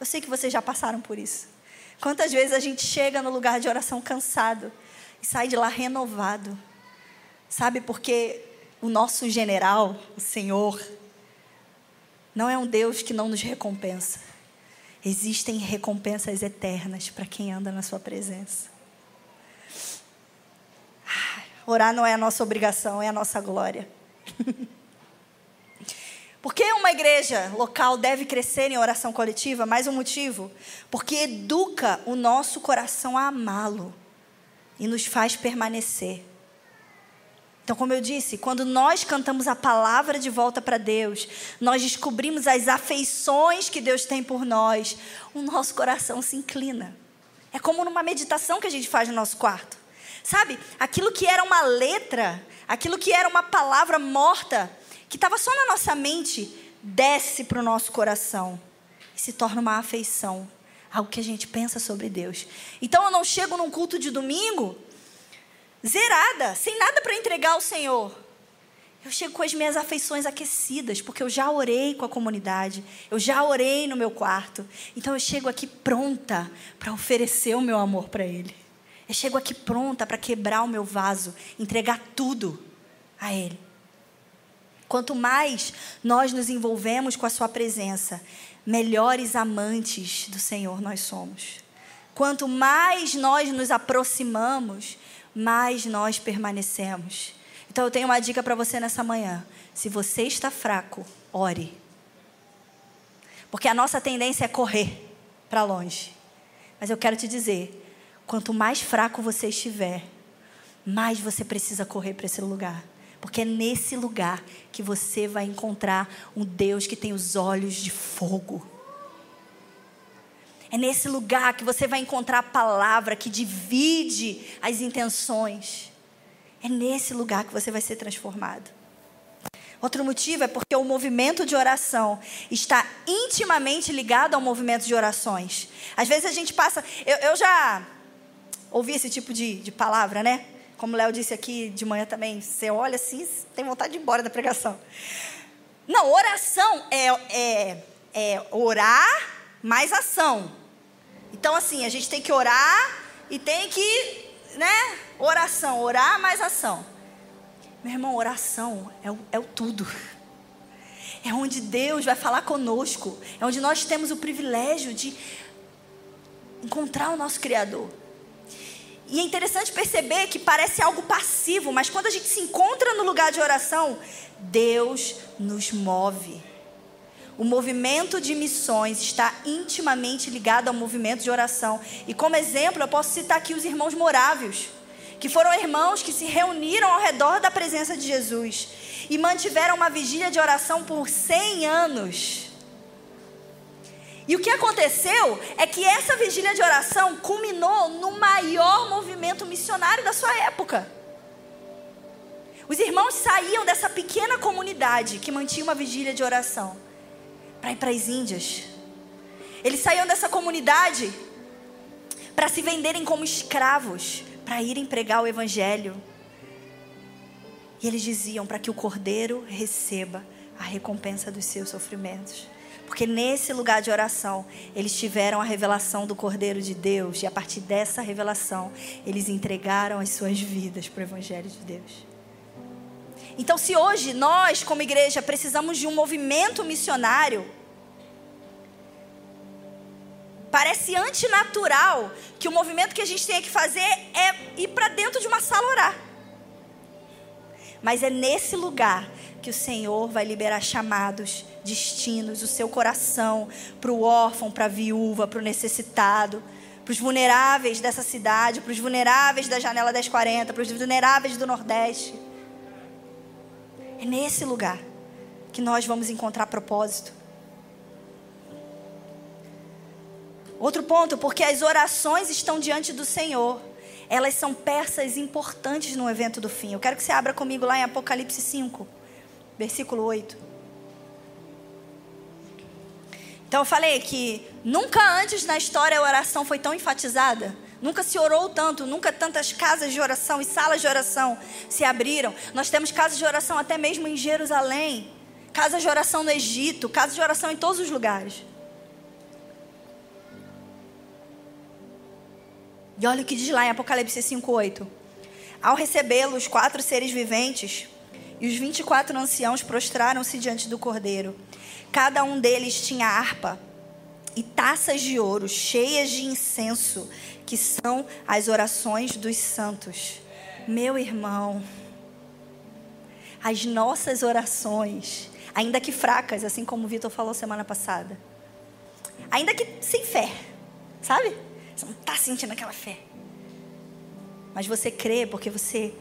A: Eu sei que vocês já passaram por isso. Quantas vezes a gente chega no lugar de oração cansado e sai de lá renovado. Sabe, porque o nosso general, o Senhor, não é um Deus que não nos recompensa. Existem recompensas eternas para quem anda na Sua presença. Orar não é a nossa obrigação, é a nossa glória. Por que uma igreja local deve crescer em oração coletiva? Mais um motivo. Porque educa o nosso coração a amá-lo e nos faz permanecer. Então, como eu disse, quando nós cantamos a palavra de volta para Deus, nós descobrimos as afeições que Deus tem por nós, o nosso coração se inclina. É como numa meditação que a gente faz no nosso quarto. Sabe? Aquilo que era uma letra, aquilo que era uma palavra morta, que estava só na nossa mente, desce para o nosso coração e se torna uma afeição algo que a gente pensa sobre Deus. Então eu não chego num culto de domingo zerada, sem nada para entregar ao Senhor. Eu chego com as minhas afeições aquecidas, porque eu já orei com a comunidade, eu já orei no meu quarto. Então eu chego aqui pronta para oferecer o meu amor para Ele. Eu chego aqui pronta para quebrar o meu vaso, entregar tudo a Ele. Quanto mais nós nos envolvemos com a Sua presença, melhores amantes do Senhor nós somos. Quanto mais nós nos aproximamos, mais nós permanecemos. Então eu tenho uma dica para você nessa manhã. Se você está fraco, ore. Porque a nossa tendência é correr para longe. Mas eu quero te dizer, quanto mais fraco você estiver, mais você precisa correr para esse lugar. Porque é nesse lugar que você vai encontrar um Deus que tem os olhos de fogo. É nesse lugar que você vai encontrar a palavra que divide as intenções. É nesse lugar que você vai ser transformado. Outro motivo é porque o movimento de oração está intimamente ligado ao movimento de orações. Às vezes a gente passa. Eu, eu já ouvi esse tipo de, de palavra, né? Como o Léo disse aqui de manhã também, você olha assim, tem vontade de ir embora da pregação. Não, oração é, é, é orar mais ação. Então, assim, a gente tem que orar e tem que, né? Oração, orar mais ação. Meu irmão, oração é o, é o tudo. É onde Deus vai falar conosco. É onde nós temos o privilégio de encontrar o nosso Criador. E é interessante perceber que parece algo passivo, mas quando a gente se encontra no lugar de oração, Deus nos move. O movimento de missões está intimamente ligado ao movimento de oração. E como exemplo, eu posso citar aqui os irmãos morávios, que foram irmãos que se reuniram ao redor da presença de Jesus e mantiveram uma vigília de oração por 100 anos. E o que aconteceu é que essa vigília de oração culminou no maior movimento missionário da sua época. Os irmãos saíam dessa pequena comunidade que mantinha uma vigília de oração para ir para as Índias. Eles saíam dessa comunidade para se venderem como escravos, para irem pregar o evangelho. E eles diziam para que o cordeiro receba a recompensa dos seus sofrimentos. Porque nesse lugar de oração, eles tiveram a revelação do Cordeiro de Deus. E a partir dessa revelação, eles entregaram as suas vidas para o Evangelho de Deus. Então, se hoje nós, como igreja, precisamos de um movimento missionário, Parece antinatural que o movimento que a gente tem que fazer é ir para dentro de uma sala orar. Mas é nesse lugar que o Senhor vai liberar chamados, destinos, o seu coração para o órfão, para a viúva, para o necessitado, para os vulneráveis dessa cidade, para os vulneráveis da janela 1040, para os vulneráveis do Nordeste. É nesse lugar que nós vamos encontrar propósito. Outro ponto, porque as orações estão diante do Senhor. Elas são peças importantes no evento do fim. Eu quero que você abra comigo lá em Apocalipse 5, versículo 8. Então eu falei que nunca antes na história a oração foi tão enfatizada. Nunca se orou tanto, nunca tantas casas de oração e salas de oração se abriram. Nós temos casas de oração até mesmo em Jerusalém, casas de oração no Egito, casas de oração em todos os lugares. E olha o que diz lá em Apocalipse 5:8. Ao recebê-lo, os quatro seres viventes e os vinte e quatro anciãos prostraram-se diante do Cordeiro. Cada um deles tinha harpa e taças de ouro cheias de incenso, que são as orações dos santos. Meu irmão, as nossas orações, ainda que fracas, assim como o Vitor falou semana passada, ainda que sem fé, sabe? Você não está sentindo aquela fé. Mas você crê porque você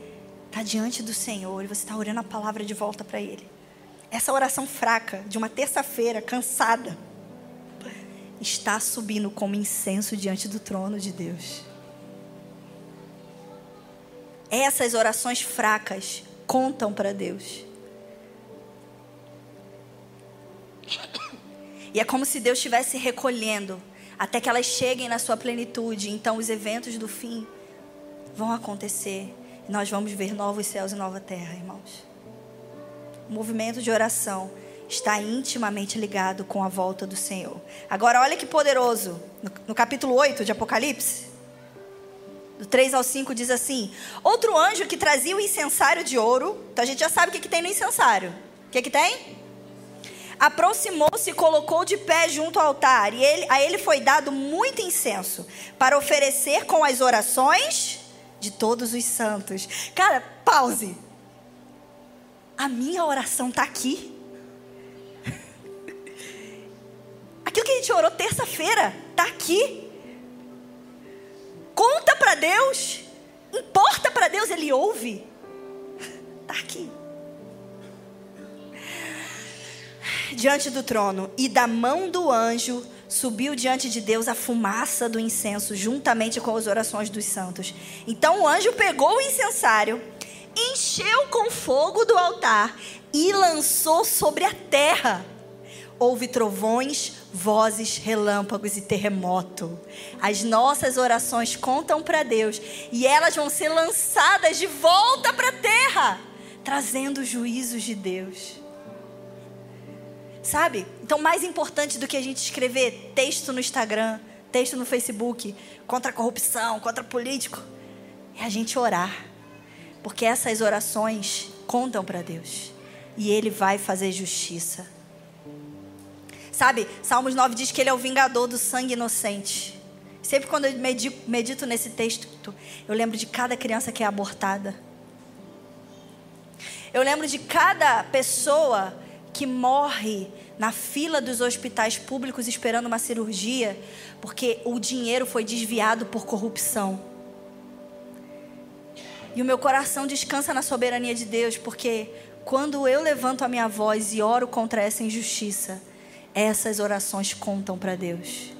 A: está diante do Senhor e você está orando a palavra de volta para Ele. Essa oração fraca, de uma terça-feira, cansada, está subindo como incenso diante do trono de Deus. Essas orações fracas contam para Deus. E é como se Deus estivesse recolhendo até que elas cheguem na sua plenitude. Então, os eventos do fim vão acontecer. E nós vamos ver novos céus e nova terra, irmãos. O movimento de oração está intimamente ligado com a volta do Senhor. Agora, olha que poderoso. No, no capítulo 8 de Apocalipse, do 3 ao 5, diz assim: Outro anjo que trazia o incensário de ouro. Então a gente já sabe o que, que tem no incensário. O que, que tem? Aproximou-se e colocou de pé junto ao altar, e ele, a ele foi dado muito incenso para oferecer com as orações de todos os santos. Cara, pause. A minha oração está aqui. Aquilo que a gente orou terça-feira está aqui. Conta para Deus. Importa para Deus, Ele ouve. Está aqui. Diante do trono, e da mão do anjo subiu diante de Deus a fumaça do incenso, juntamente com as orações dos santos. Então o anjo pegou o incensário, encheu com fogo do altar e lançou sobre a terra. Houve trovões, vozes, relâmpagos e terremoto. As nossas orações contam para Deus e elas vão ser lançadas de volta para a terra, trazendo juízos de Deus. Sabe? Então, mais importante do que a gente escrever texto no Instagram, texto no Facebook, contra a corrupção, contra político, é a gente orar. Porque essas orações contam para Deus. E Ele vai fazer justiça. Sabe, Salmos 9 diz que Ele é o vingador do sangue inocente. Sempre quando eu medito, medito nesse texto, eu lembro de cada criança que é abortada. Eu lembro de cada pessoa que morre na fila dos hospitais públicos esperando uma cirurgia, porque o dinheiro foi desviado por corrupção. E o meu coração descansa na soberania de Deus, porque quando eu levanto a minha voz e oro contra essa injustiça, essas orações contam para Deus.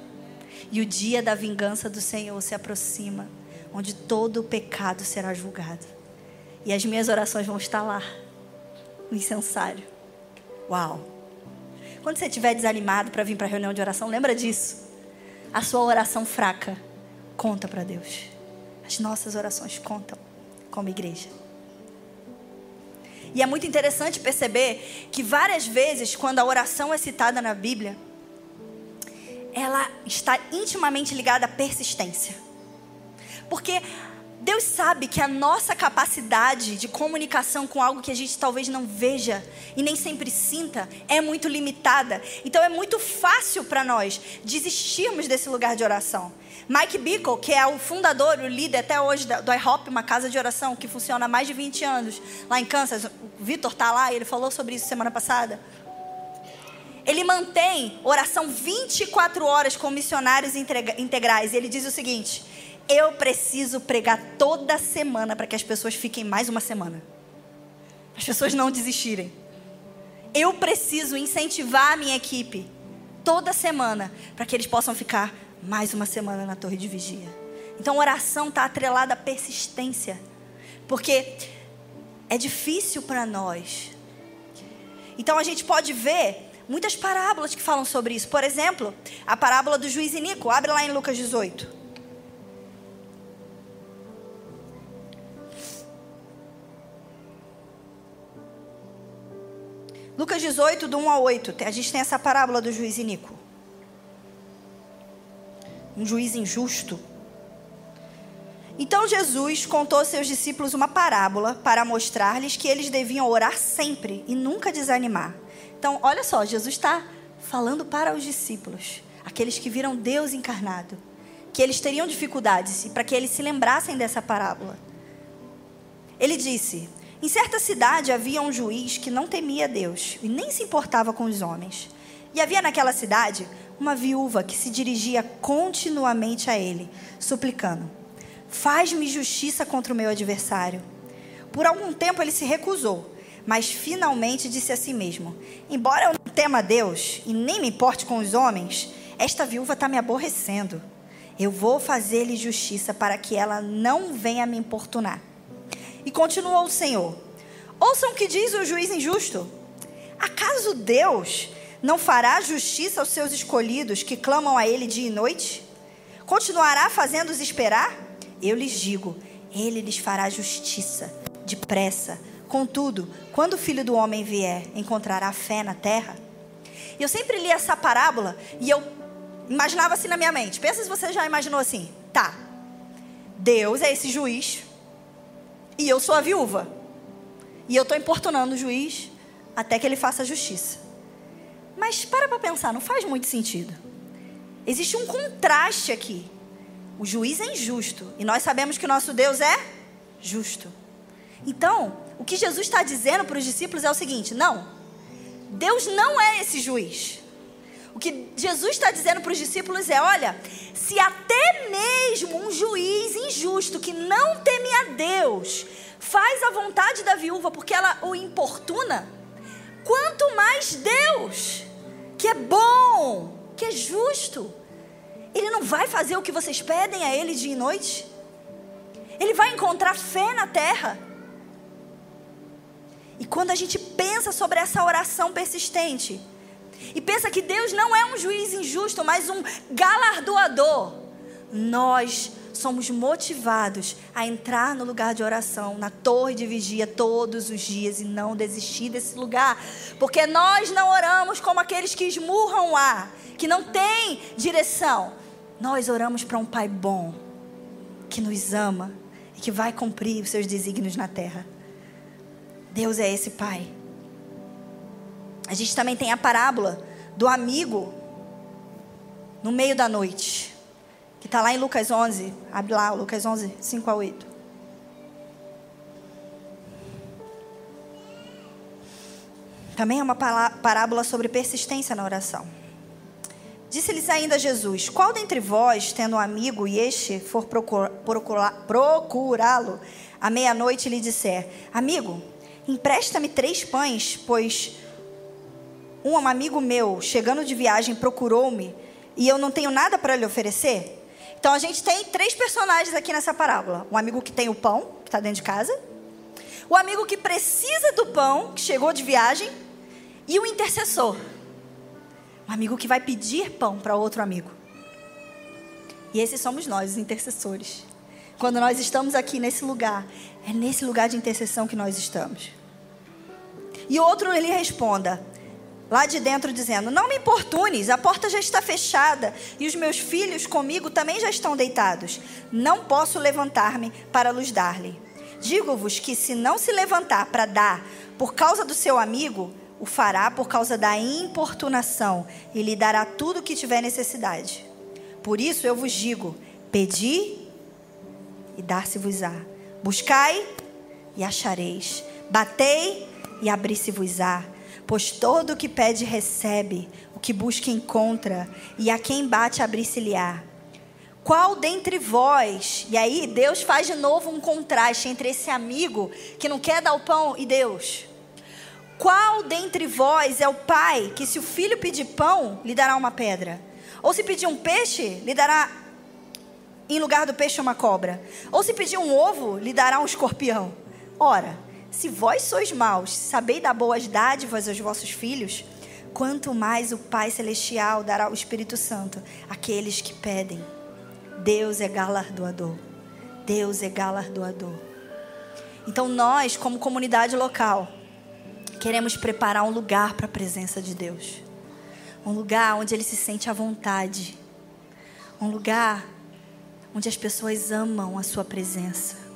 A: E o dia da vingança do Senhor se aproxima, onde todo o pecado será julgado. E as minhas orações vão estar lá, no incensário. Uau! Quando você estiver desanimado para vir para a reunião de oração, lembra disso. A sua oração fraca conta para Deus. As nossas orações contam como igreja. E é muito interessante perceber que várias vezes, quando a oração é citada na Bíblia, ela está intimamente ligada à persistência. Porque Deus sabe que a nossa capacidade de comunicação com algo que a gente talvez não veja e nem sempre sinta é muito limitada. Então é muito fácil para nós desistirmos desse lugar de oração. Mike Bickle, que é o fundador, o líder até hoje do IHOP, uma casa de oração que funciona há mais de 20 anos lá em Kansas. O Vitor está lá, ele falou sobre isso semana passada. Ele mantém oração 24 horas com missionários integrais. E ele diz o seguinte: eu preciso pregar toda semana para que as pessoas fiquem mais uma semana. As pessoas não desistirem. Eu preciso incentivar a minha equipe toda semana para que eles possam ficar mais uma semana na torre de vigia. Então, oração está atrelada à persistência, porque é difícil para nós. Então, a gente pode ver muitas parábolas que falam sobre isso. Por exemplo, a parábola do juiz Inico. Abre lá em Lucas 18. Lucas 18, do 1 a 8, a gente tem essa parábola do juiz Inico. Um juiz injusto. Então Jesus contou aos seus discípulos uma parábola para mostrar-lhes que eles deviam orar sempre e nunca desanimar. Então, olha só, Jesus está falando para os discípulos, aqueles que viram Deus encarnado, que eles teriam dificuldades e para que eles se lembrassem dessa parábola. Ele disse: em certa cidade havia um juiz que não temia Deus e nem se importava com os homens. E havia naquela cidade uma viúva que se dirigia continuamente a ele, suplicando: Faz-me justiça contra o meu adversário. Por algum tempo ele se recusou, mas finalmente disse a si mesmo: Embora eu não tema Deus e nem me importe com os homens, esta viúva está me aborrecendo. Eu vou fazer-lhe justiça para que ela não venha me importunar. E continuou o Senhor: Ouçam o que diz o juiz injusto. Acaso Deus não fará justiça aos seus escolhidos que clamam a Ele dia e noite? Continuará fazendo-os esperar? Eu lhes digo: Ele lhes fará justiça, depressa. Contudo, quando o filho do homem vier, encontrará fé na terra? E eu sempre li essa parábola e eu imaginava assim na minha mente. Pensa se você já imaginou assim: tá, Deus é esse juiz e eu sou a viúva. E eu estou importunando o juiz até que ele faça justiça. Mas para para pensar, não faz muito sentido. Existe um contraste aqui. O juiz é injusto. E nós sabemos que o nosso Deus é justo. Então, o que Jesus está dizendo para os discípulos é o seguinte: não, Deus não é esse juiz. O que Jesus está dizendo para os discípulos é: olha, se até mesmo um juiz injusto que não teme a Deus faz a vontade da viúva porque ela o importuna, quanto mais Deus, que é bom, que é justo, ele não vai fazer o que vocês pedem a ele dia e noite? Ele vai encontrar fé na terra. E quando a gente pensa sobre essa oração persistente, e pensa que Deus não é um juiz injusto, mas um galardoador, nós somos motivados a entrar no lugar de oração, na torre de vigia todos os dias e não desistir desse lugar, porque nós não oramos como aqueles que esmurram o ar, que não tem direção. Nós oramos para um Pai bom, que nos ama e que vai cumprir os seus desígnios na terra. Deus é esse Pai. A gente também tem a parábola do amigo no meio da noite, que está lá em Lucas 11. Abre lá, Lucas 11, 5 a 8. Também é uma parábola sobre persistência na oração. Disse-lhes ainda Jesus: Qual dentre vós, tendo um amigo e este for procurá-lo à meia-noite lhe disser: Amigo, empresta-me três pães, pois um amigo meu, chegando de viagem, procurou-me e eu não tenho nada para lhe oferecer? Então a gente tem três personagens aqui nessa parábola: um amigo que tem o pão, que está dentro de casa, o amigo que precisa do pão, que chegou de viagem, e o intercessor, um amigo que vai pedir pão para outro amigo. E esses somos nós, os intercessores. Quando nós estamos aqui nesse lugar, é nesse lugar de intercessão que nós estamos. E outro lhe responda: lá de dentro, dizendo: Não me importunes, a porta já está fechada e os meus filhos comigo também já estão deitados. Não posso levantar-me para lhes dar-lhe. Digo-vos que se não se levantar para dar por causa do seu amigo, o fará por causa da importunação e lhe dará tudo o que tiver necessidade. Por isso eu vos digo: pedi e dar-se-vos-á. Buscai e achareis. Batei e abri-se-vos-á. Pois todo o que pede recebe, o que busca encontra, e a quem bate abrir-se-lhe-á. Qual dentre vós, e aí Deus faz de novo um contraste entre esse amigo que não quer dar o pão e Deus. Qual dentre vós é o pai que, se o filho pedir pão, lhe dará uma pedra? Ou se pedir um peixe, lhe dará em lugar do peixe uma cobra? Ou se pedir um ovo, lhe dará um escorpião? Ora, se vós sois maus, sabeis dar boas dádivas aos vossos filhos, quanto mais o Pai Celestial dará o Espírito Santo àqueles que pedem. Deus é galardoador. Deus é galardoador. Então nós, como comunidade local, queremos preparar um lugar para a presença de Deus. Um lugar onde ele se sente à vontade. Um lugar onde as pessoas amam a sua presença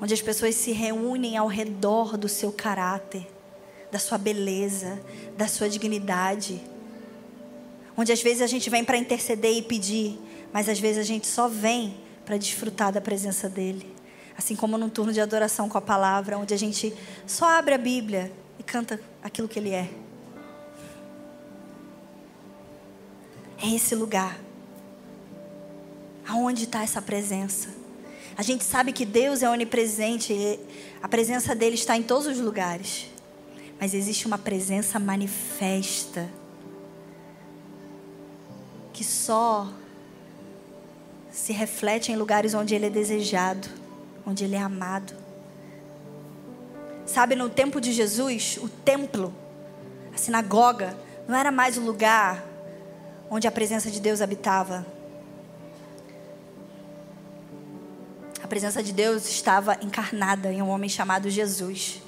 A: onde as pessoas se reúnem ao redor do seu caráter, da sua beleza, da sua dignidade. Onde às vezes a gente vem para interceder e pedir, mas às vezes a gente só vem para desfrutar da presença dele. Assim como num turno de adoração com a palavra, onde a gente só abre a Bíblia e canta aquilo que ele é. É esse lugar. Aonde está essa presença? A gente sabe que Deus é onipresente, a presença dele está em todos os lugares. Mas existe uma presença manifesta que só se reflete em lugares onde ele é desejado, onde ele é amado. Sabe, no tempo de Jesus, o templo, a sinagoga, não era mais o lugar onde a presença de Deus habitava, A presença de Deus estava encarnada em um homem chamado Jesus,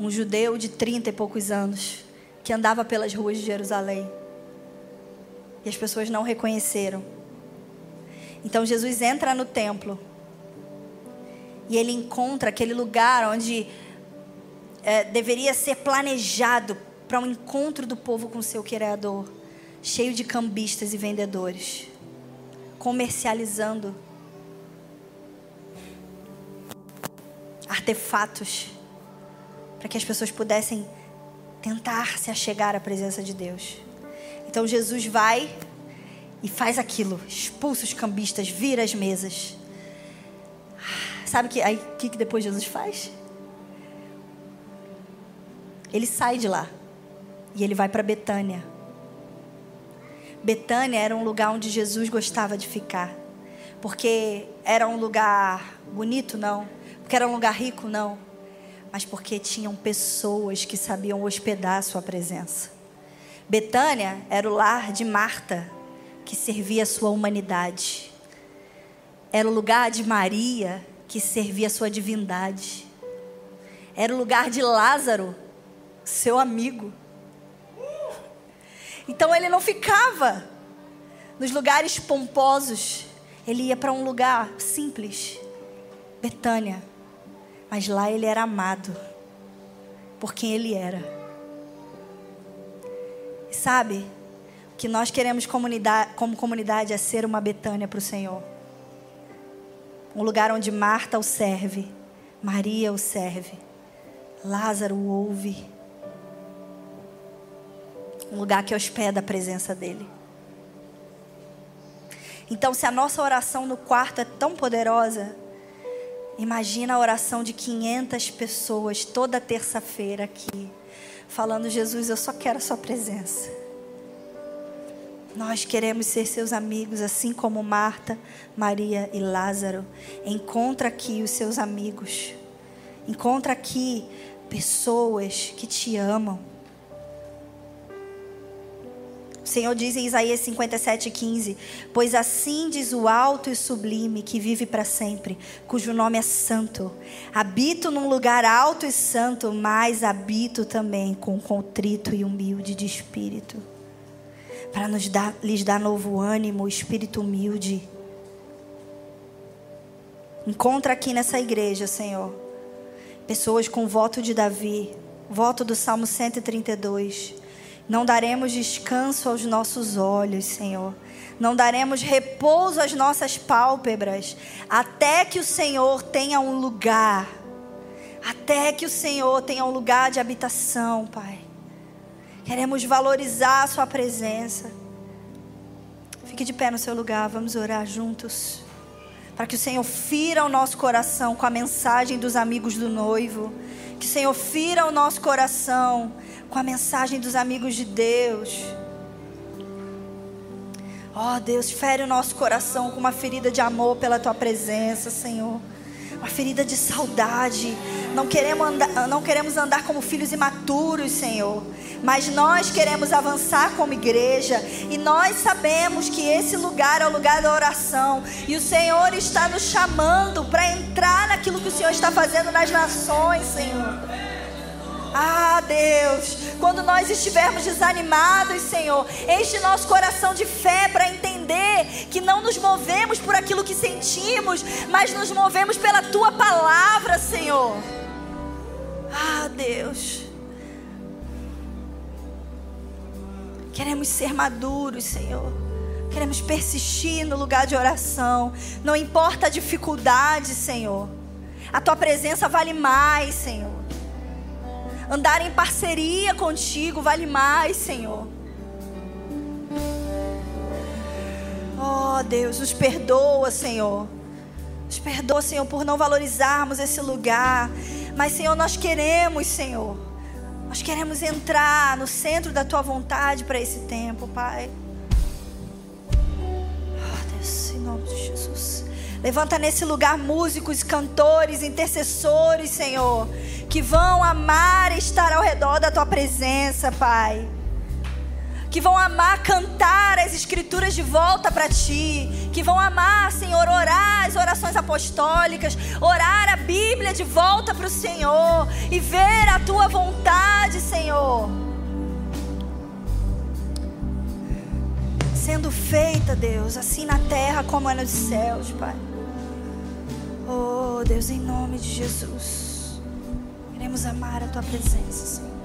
A: um judeu de trinta e poucos anos, que andava pelas ruas de Jerusalém. E as pessoas não reconheceram. Então Jesus entra no templo e ele encontra aquele lugar onde é, deveria ser planejado para um encontro do povo com seu Criador, cheio de cambistas e vendedores, comercializando artefatos para que as pessoas pudessem tentar se achegar à presença de Deus. Então Jesus vai e faz aquilo, expulsa os cambistas, vira as mesas. Sabe que que, que depois Jesus faz? Ele sai de lá e ele vai para Betânia. Betânia era um lugar onde Jesus gostava de ficar, porque era um lugar bonito, não, porque era um lugar rico, não. Mas porque tinham pessoas que sabiam hospedar a sua presença. Betânia era o lar de Marta, que servia a sua humanidade. Era o lugar de Maria, que servia a sua divindade. Era o lugar de Lázaro, seu amigo. Então ele não ficava nos lugares pomposos, ele ia para um lugar simples, Betânia mas lá ele era amado por quem ele era. E sabe, o que nós queremos comunidade, como comunidade é ser uma Betânia para o Senhor. Um lugar onde Marta o serve, Maria o serve, Lázaro o ouve. Um lugar que hospeda a presença dele. Então, se a nossa oração no quarto é tão poderosa, Imagina a oração de 500 pessoas toda terça-feira aqui, falando: Jesus, eu só quero a Sua presença. Nós queremos ser seus amigos, assim como Marta, Maria e Lázaro. Encontra aqui os seus amigos. Encontra aqui pessoas que te amam. Senhor diz em Isaías 57,15: Pois assim diz o alto e sublime que vive para sempre, cujo nome é santo. Habito num lugar alto e santo, mas habito também com contrito e humilde de espírito. Para nos dar, lhes dar novo ânimo, espírito humilde. Encontra aqui nessa igreja, Senhor, pessoas com voto de Davi, voto do Salmo 132 não daremos descanso aos nossos olhos, Senhor. Não daremos repouso às nossas pálpebras, até que o Senhor tenha um lugar, até que o Senhor tenha um lugar de habitação, Pai. Queremos valorizar a Sua presença. Fique de pé no seu lugar, vamos orar juntos. Para que o Senhor fira o nosso coração com a mensagem dos amigos do noivo. Que o Senhor fira o nosso coração com a mensagem dos amigos de Deus. Ó oh, Deus, fere o nosso coração com uma ferida de amor pela tua presença, Senhor. Uma ferida de saudade. Não queremos andar, não queremos andar como filhos imaturos, Senhor. Mas nós queremos avançar como igreja. E nós sabemos que esse lugar é o lugar da oração. E o Senhor está nos chamando para entrar naquilo que o Senhor está fazendo nas nações, Senhor. Ah, Deus, quando nós estivermos desanimados, Senhor, enche nosso coração de fé para entender que não nos movemos por aquilo que sentimos, mas nos movemos pela tua palavra, Senhor. Ah, Deus. Queremos ser maduros, Senhor. Queremos persistir no lugar de oração. Não importa a dificuldade, Senhor. A tua presença vale mais, Senhor. Andar em parceria contigo vale mais, Senhor. Oh, Deus, nos perdoa, Senhor. Nos perdoa, Senhor, por não valorizarmos esse lugar. Mas, Senhor, nós queremos, Senhor. Nós queremos entrar no centro da tua vontade para esse tempo, Pai. Oh, Deus, em nome de Jesus. Levanta nesse lugar músicos, cantores, intercessores, Senhor que vão amar estar ao redor da tua presença, Pai. Que vão amar cantar as escrituras de volta para ti, que vão amar, Senhor, orar as orações apostólicas, orar a Bíblia de volta para o Senhor e ver a tua vontade, Senhor. Sendo feita, Deus, assim na terra como é nos céus, Pai. Oh, Deus, em nome de Jesus. Queremos amar a tua presença, Senhor.